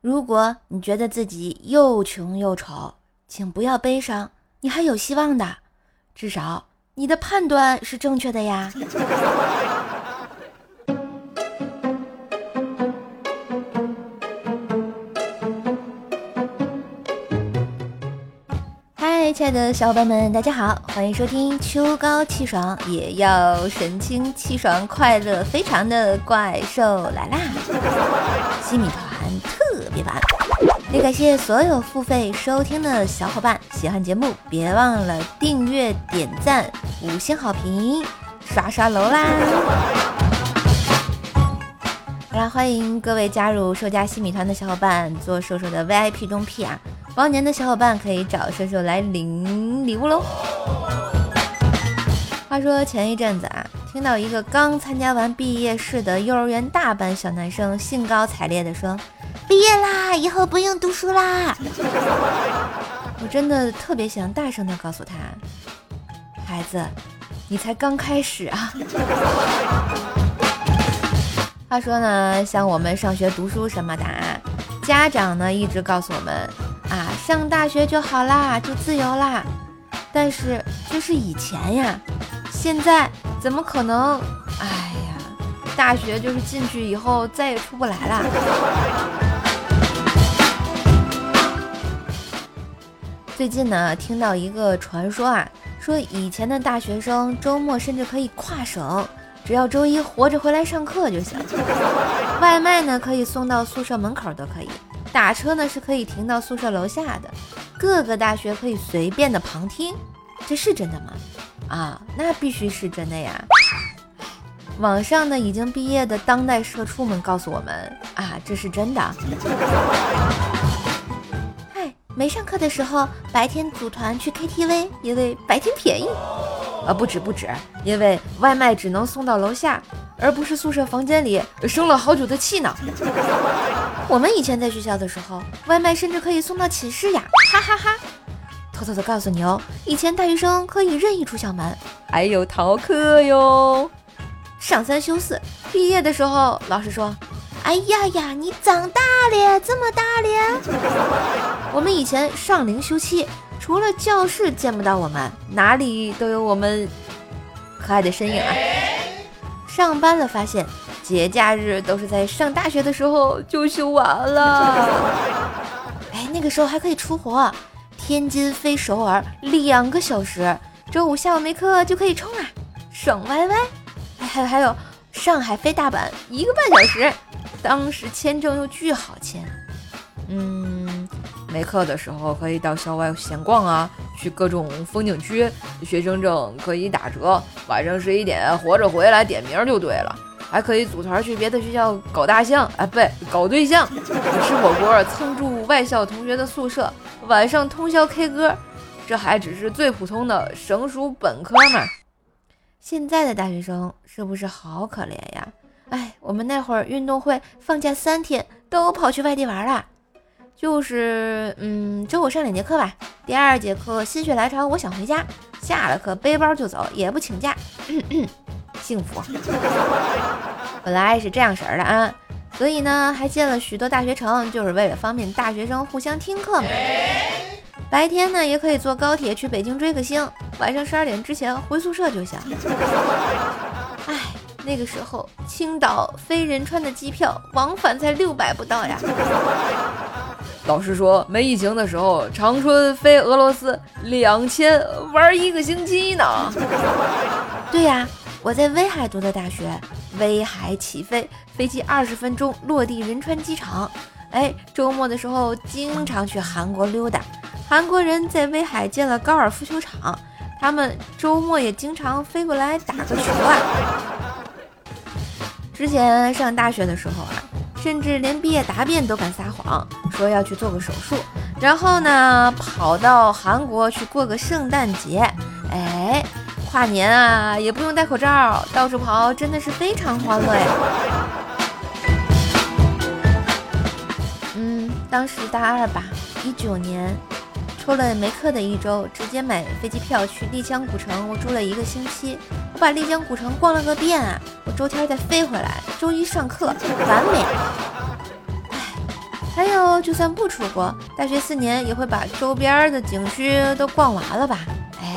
如果你觉得自己又穷又丑，请不要悲伤，你还有希望的，至少你的判断是正确的呀。嗨亲爱的小伙伴们，大家好，欢迎收听秋高气爽也要神清气爽、快乐非常的怪兽来啦！西米团特别版，也感谢所有付费收听的小伙伴，喜欢节目别忘了订阅、点赞、五星好评、刷刷楼啦！好啦，欢迎各位加入兽家西米团的小伙伴做兽兽的 VIP 中 P 啊！包年的小伙伴可以找兽兽来领礼物喽。话说前一阵子啊，听到一个刚参加完毕业式的幼儿园大班小男生兴高采烈地说：“毕业啦，以后不用读书啦！”我真的特别想大声地告诉他：“孩子，你才刚开始啊！”话说呢，像我们上学读书什么的，家长呢一直告诉我们。啊，上大学就好啦，就自由啦。但是这是以前呀，现在怎么可能？哎呀，大学就是进去以后再也出不来了。最近呢，听到一个传说啊，说以前的大学生周末甚至可以跨省，只要周一活着回来上课就行。外卖呢，可以送到宿舍门口都可以。打车呢是可以停到宿舍楼下的，各个大学可以随便的旁听，这是真的吗？啊，那必须是真的呀！网上呢已经毕业的当代社畜们告诉我们啊，这是真的。嗨，没上课的时候，白天组团去 KTV，因为白天便宜。啊，不止不止，因为外卖只能送到楼下，而不是宿舍房间里生了好久的气呢。我们以前在学校的时候，外卖甚至可以送到寝室呀！哈哈哈。偷偷的告诉你哦，以前大学生可以任意出校门，还有逃课哟。上三休四，毕业的时候，老师说：“哎呀呀，你长大了，这么大了。”我们以前上零休七，除了教室见不到我们，哪里都有我们可爱的身影啊。上班了，发现。节假日都是在上大学的时候就休完了，哎，那个时候还可以出活，天津飞首尔两个小时，周五下午没课就可以冲啊，爽歪歪。哎，还有还有，上海飞大阪一个半小时，当时签证又巨好签。嗯，没课的时候可以到校外闲逛啊，去各种风景区，学生证可以打折，晚上十一点活着回来点名就对了。还可以组团去别的学校搞大象，哎，不对，搞对象，吃火锅，蹭住外校同学的宿舍，晚上通宵 K 歌，这还只是最普通的省属本科嘛。现在的大学生是不是好可怜呀？哎，我们那会儿运动会放假三天，都跑去外地玩了。就是，嗯，周五上两节课吧，第二节课心血来潮，我想回家，下了课背包就走，也不请假。幸福，本来是这样式儿的啊，所以呢，还建了许多大学城，就是为了方便大学生互相听课嘛。白天呢，也可以坐高铁去北京追个星，晚上十二点之前回宿舍就行。哎，那个时候青岛飞仁川的机票往返才六百不到呀。老师说，没疫情的时候，长春飞俄罗斯两千，玩一个星期呢。对呀。我在威海读的大学，威海起飞，飞机二十分钟落地仁川机场。哎，周末的时候经常去韩国溜达，韩国人在威海建了高尔夫球场，他们周末也经常飞过来打个球啊。之前上大学的时候啊，甚至连毕业答辩都敢撒谎，说要去做个手术，然后呢跑到韩国去过个圣诞节。哎。跨年啊，也不用戴口罩，到处跑，真的是非常欢乐呀。嗯，当时大二吧，一九年，抽了没课的一周，直接买飞机票去丽江古城，我住了一个星期，我把丽江古城逛了个遍啊。我周天再飞回来，周一上课，完美。还有，就算不出国，大学四年也会把周边的景区都逛完了吧？哎，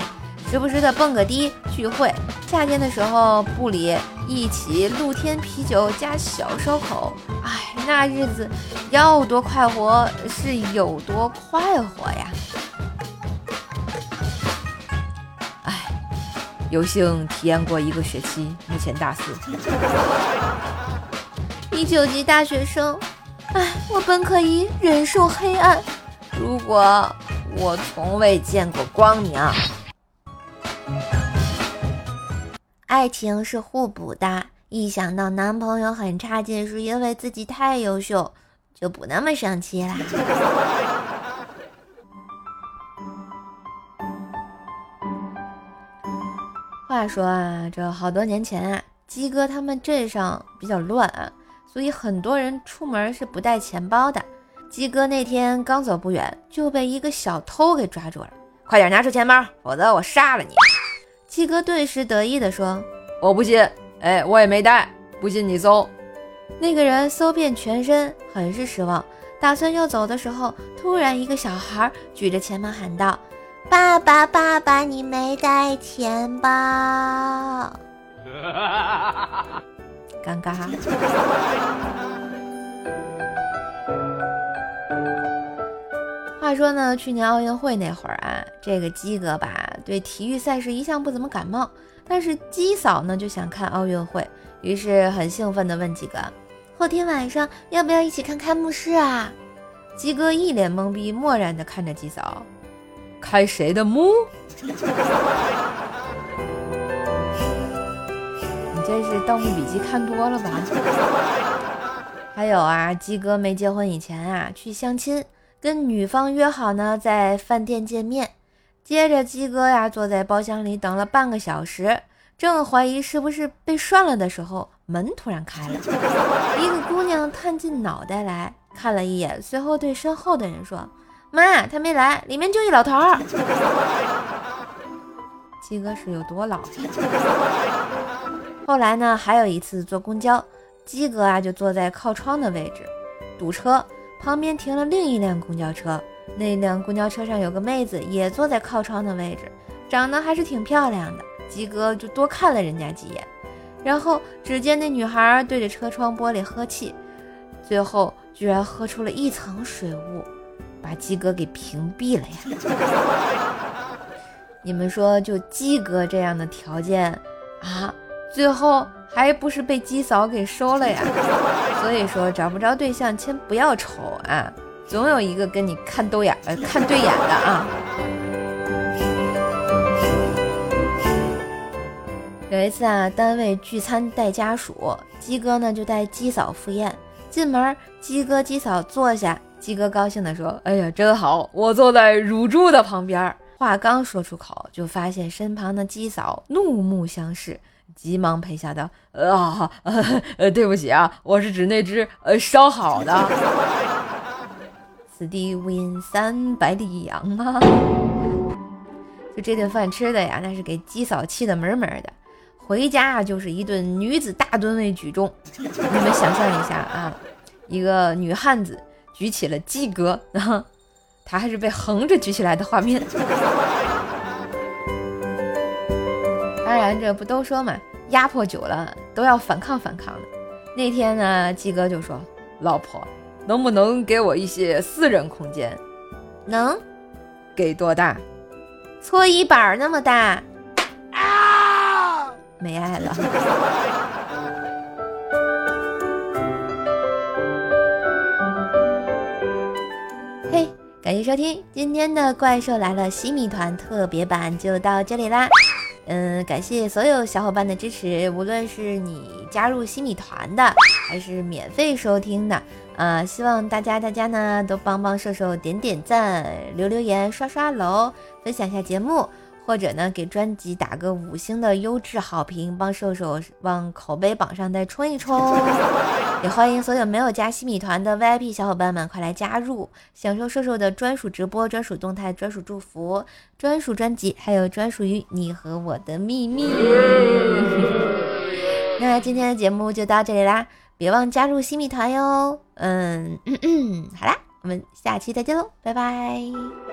时不时的蹦个迪聚会，夏天的时候部里一起露天啤酒加小烧烤，哎，那日子要多快活是有多快活呀！哎，有幸体验过一个学期，目前大四，一九级大学生。唉，我本可以忍受黑暗，如果我从未见过光明。爱情是互补的，一想到男朋友很差劲是因为自己太优秀，就不那么生气啦。话说啊，这好多年前啊，鸡哥他们镇上比较乱啊。所以很多人出门是不带钱包的。鸡哥那天刚走不远，就被一个小偷给抓住了。快点拿出钱包，否则我杀了你！鸡哥顿时得意地说：“我不信，哎，我也没带，不信你搜。”那个人搜遍全身，很是失望，打算要走的时候，突然一个小孩举着钱包喊道：“爸爸，爸爸，你没带钱包。” 尴尬。话说呢，去年奥运会那会儿啊，这个鸡哥吧对体育赛事一向不怎么感冒，但是鸡嫂呢就想看奥运会，于是很兴奋地问鸡哥：“后天晚上要不要一起看开幕式啊？”鸡哥一脸懵逼，漠然地看着鸡嫂：“开谁的幕？”这是《盗墓笔记》看多了吧？还有啊，鸡哥没结婚以前啊，去相亲，跟女方约好呢，在饭店见面。接着，鸡哥呀坐在包厢里等了半个小时，正怀疑是不是被涮了的时候，门突然开了，一个姑娘探进脑袋来看了一眼，随后对身后的人说：“妈，他没来，里面就一老头。”鸡哥是有多老？后来呢？还有一次坐公交，鸡哥啊就坐在靠窗的位置，堵车，旁边停了另一辆公交车，那辆公交车上有个妹子也坐在靠窗的位置，长得还是挺漂亮的。鸡哥就多看了人家几眼，然后只见那女孩对着车窗玻璃喝气，最后居然喝出了一层水雾，把鸡哥给屏蔽了呀！你们说，就鸡哥这样的条件啊？最后还不是被鸡嫂给收了呀？所以说找不着对象，先不要愁啊，总有一个跟你看对眼呃看对眼的啊。有一次啊，单位聚餐带家属，鸡哥呢就带鸡嫂赴宴。进门，鸡哥鸡嫂坐下，鸡哥高兴地说：“哎呀，真好，我坐在乳猪的旁边。”话刚说出口，就发现身旁的鸡嫂怒目相视。急忙赔笑道：“啊，呃，对不起啊，我是指那只呃烧好的。此地无银三百两羊啊！就这顿饭吃的呀，那是给鸡嫂气的闷闷的。回家啊，就是一顿女子大吨位举重。你们想象一下啊，一个女汉子举起了鸡格，然后她还是被横着举起来的画面。”当然，这不都说嘛，压迫久了都要反抗反抗的。那天呢，鸡哥就说：“老婆，能不能给我一些私人空间？”“能。”“给多大？”“搓衣板那么大。”“啊！”没爱了。嘿，感谢收听今天的《怪兽来了》西米团特别版，就到这里啦。嗯，感谢所有小伙伴的支持，无论是你加入新米团的，还是免费收听的，呃，希望大家大家呢都帮帮瘦瘦点点赞、留留言、刷刷楼、分享一下节目。或者呢，给专辑打个五星的优质好评，帮瘦瘦往口碑榜上再冲一冲。也欢迎所有没有加西米团的 VIP 小伙伴们，快来加入，享受瘦瘦的专属直播、专属动态、专属祝福、专属专辑，还有专属于你和我的秘密。那今天的节目就到这里啦。别忘加入西米团哟。嗯嗯嗯，好啦，我们下期再见喽，拜拜。